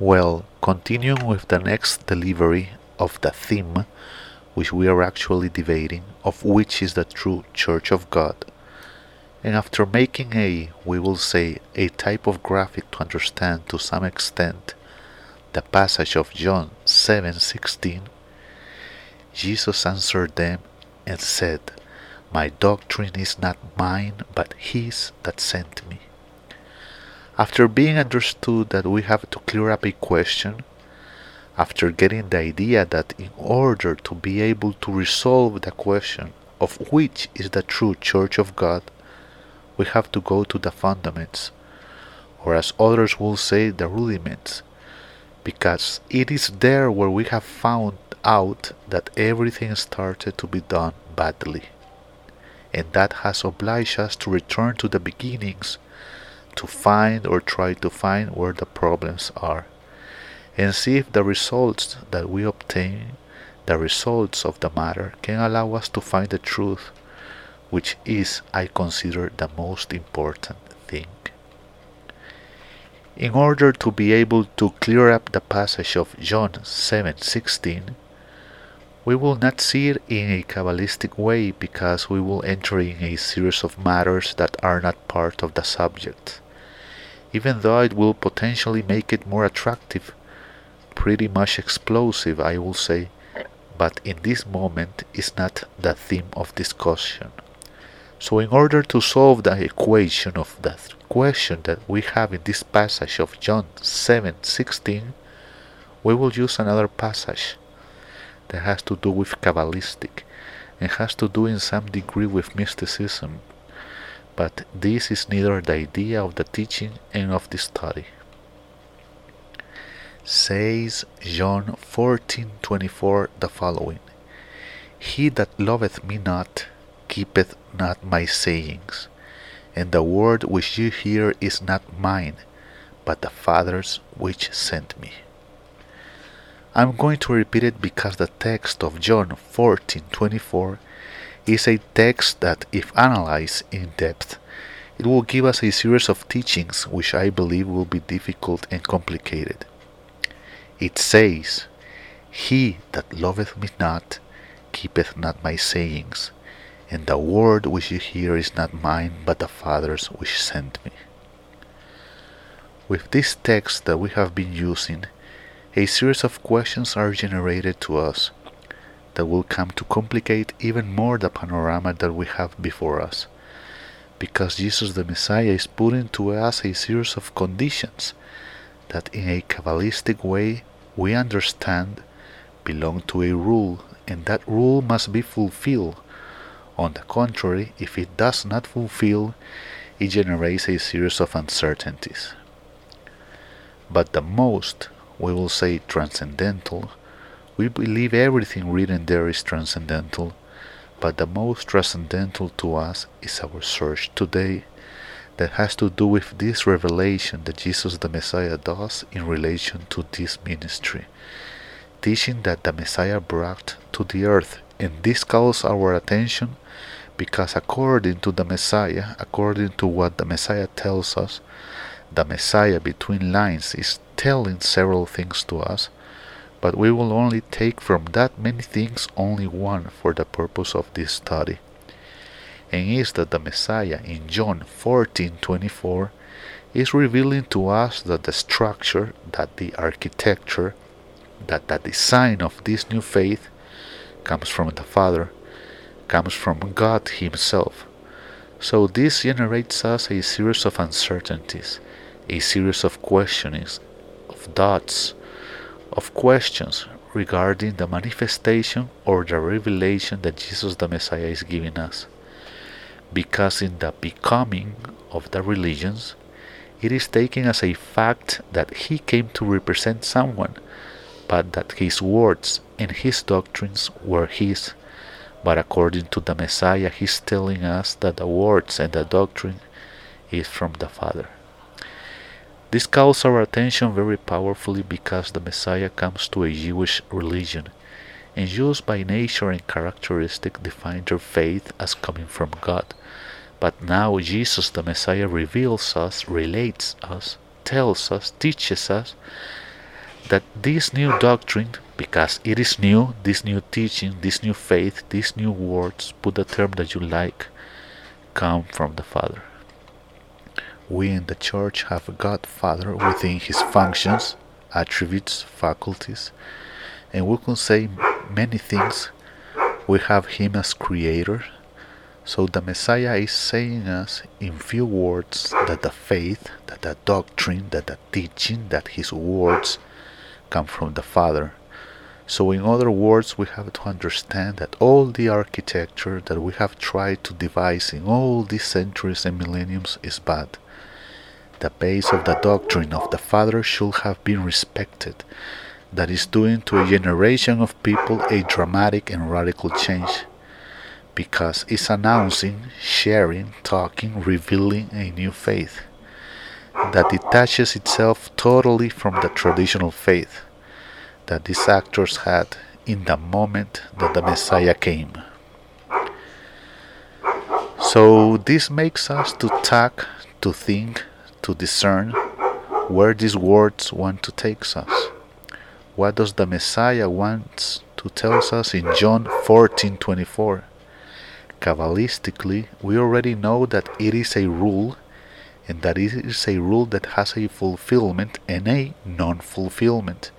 Well, continuing with the next delivery of the theme which we are actually debating, of which is the true Church of God, and after making a, we will say, a type of graphic to understand to some extent the passage of John 7:16, Jesus answered them and said, My doctrine is not mine, but his that sent me. After being understood that we have to clear up a question, after getting the idea that in order to be able to resolve the question of which is the true Church of God, we have to go to the fundaments, or as others will say, the rudiments, because it is there where we have found out that everything started to be done badly. And that has obliged us to return to the beginnings to find or try to find where the problems are and see if the results that we obtain, the results of the matter, can allow us to find the truth, which is, I consider, the most important thing. In order to be able to clear up the passage of John 7:16, we will not see it in a Kabbalistic way because we will enter in a series of matters that are not part of the subject even though it will potentially make it more attractive, pretty much explosive, I will say, but in this moment is not the theme of discussion. So in order to solve the equation of the question that we have in this passage of John 7:16, we will use another passage that has to do with Kabbalistic and has to do in some degree with mysticism but this is neither the idea of the teaching and of the study. Says John 14:24 the following: He that loveth me not keepeth not my sayings, and the word which you hear is not mine, but the Father's which sent me. I'm going to repeat it because the text of John 14:24 is a text that, if analyzed in depth, it will give us a series of teachings which I believe will be difficult and complicated. It says, He that loveth me not keepeth not my sayings, and the word which you hear is not mine, but the Father's which sent me. With this text that we have been using, a series of questions are generated to us that will come to complicate even more the panorama that we have before us. Because Jesus the Messiah is putting to us a series of conditions that, in a Kabbalistic way, we understand belong to a rule, and that rule must be fulfilled. On the contrary, if it does not fulfill, it generates a series of uncertainties. But the most, we will say, transcendental, we believe everything written there is transcendental, but the most transcendental to us is our search today that has to do with this revelation that Jesus the Messiah does in relation to this ministry, teaching that the Messiah brought to the earth. And this calls our attention because according to the Messiah, according to what the Messiah tells us, the Messiah between lines is telling several things to us but we will only take from that many things only one for the purpose of this study. And is that the Messiah in John 14:24 is revealing to us that the structure, that the architecture, that the design of this new faith comes from the Father, comes from God Himself. So this generates us a series of uncertainties, a series of questionings, of doubts, of questions regarding the manifestation or the revelation that Jesus the Messiah is giving us. Because in the becoming of the religions, it is taken as a fact that he came to represent someone, but that his words and his doctrines were his. But according to the Messiah, he's telling us that the words and the doctrine is from the Father. This calls our attention very powerfully because the Messiah comes to a Jewish religion, and Jews by nature and characteristic define their faith as coming from God. But now Jesus the Messiah reveals us, relates us, tells us, teaches us that this new doctrine, because it is new, this new teaching, this new faith, these new words, put the term that you like, come from the Father. We in the Church have a God Father within His functions, attributes, faculties, and we can say many things. We have Him as Creator, so the Messiah is saying us in few words that the faith, that the doctrine, that the teaching, that his words come from the Father. So in other words, we have to understand that all the architecture that we have tried to devise in all these centuries and millenniums is bad. The base of the doctrine of the Father should have been respected. That is doing to a generation of people a dramatic and radical change because it's announcing, sharing, talking, revealing a new faith that detaches itself totally from the traditional faith that these actors had in the moment that the Messiah came. So this makes us to talk, to think, to discern where these words want to take us. What does the Messiah want to tell us in John 14:24? Kabbalistically, we already know that it is a rule and that it is a rule that has a fulfillment and a non fulfillment.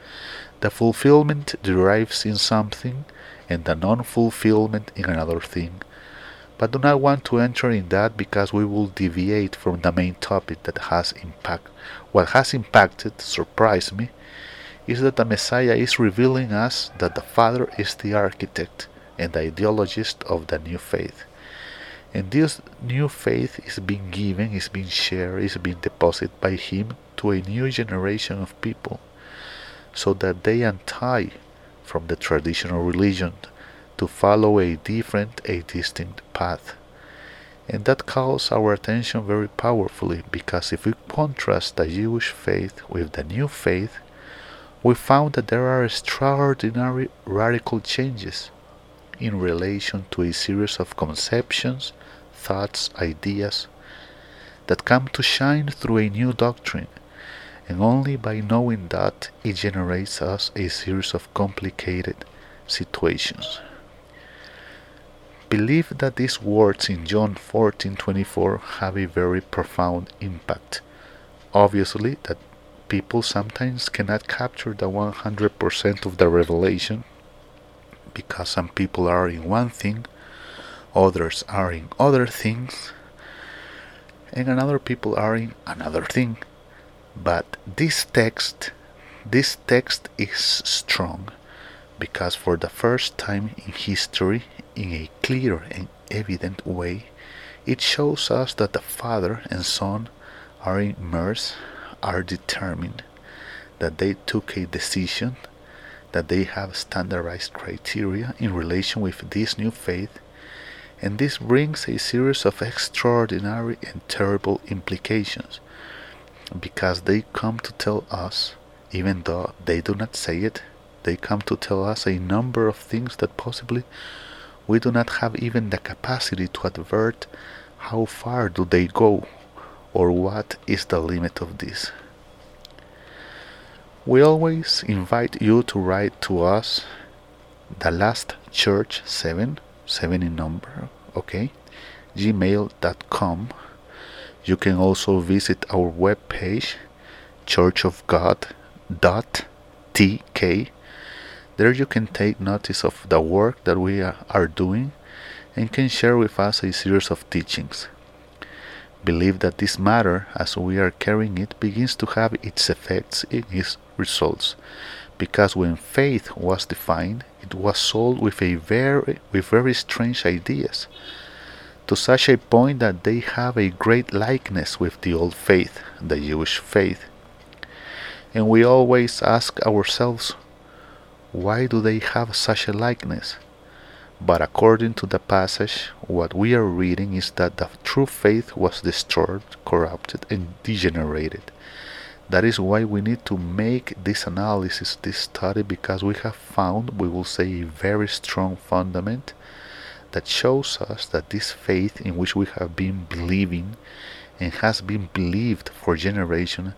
The fulfillment derives in something and the non fulfillment in another thing. But do not want to enter in that because we will deviate from the main topic that has impact. What has impacted, surprised me, is that the Messiah is revealing us that the Father is the architect and the ideologist of the new faith. And this new faith is being given, is being shared, is being deposited by him to a new generation of people so that they untie from the traditional religion to follow a different, a distinct path. And that calls our attention very powerfully because if we contrast the Jewish faith with the new faith, we found that there are extraordinary radical changes in relation to a series of conceptions, thoughts, ideas that come to shine through a new doctrine, and only by knowing that it generates us a series of complicated situations. Believe that these words in John 14:24 have a very profound impact. Obviously, that people sometimes cannot capture the 100% of the revelation because some people are in one thing, others are in other things, and another people are in another thing. But this text, this text is strong because for the first time in history, in a clear and evident way, it shows us that the Father and Son are immersed, are determined, that they took a decision that they have standardized criteria in relation with this new faith, and this brings a series of extraordinary and terrible implications because they come to tell us, even though they do not say it, they come to tell us a number of things that possibly we do not have even the capacity to advert how far do they go or what is the limit of this. We always invite you to write to us the last church 7 7 in number okay gmail.com you can also visit our webpage churchofgod.tk there you can take notice of the work that we are doing and can share with us a series of teachings believe that this matter, as we are carrying it, begins to have its effects in its results. Because when faith was defined, it was sold with a very with very strange ideas, to such a point that they have a great likeness with the old faith, the Jewish faith. And we always ask ourselves, why do they have such a likeness? But according to the passage, what we are reading is that the true faith was destroyed, corrupted, and degenerated. That is why we need to make this analysis, this study, because we have found, we will say, a very strong fundament that shows us that this faith in which we have been believing and has been believed for generations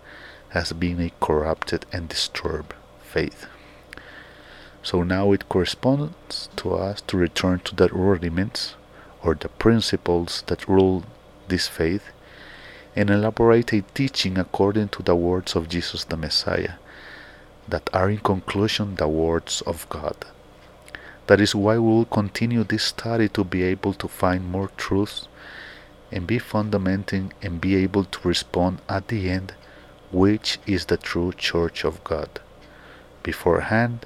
has been a corrupted and disturbed faith. So now it corresponds to us to return to the rudiments or the principles that rule this faith and elaborate a teaching according to the words of Jesus the Messiah, that are in conclusion the words of God. That is why we will continue this study to be able to find more truths and be fundamenting and be able to respond at the end which is the true church of God. Beforehand,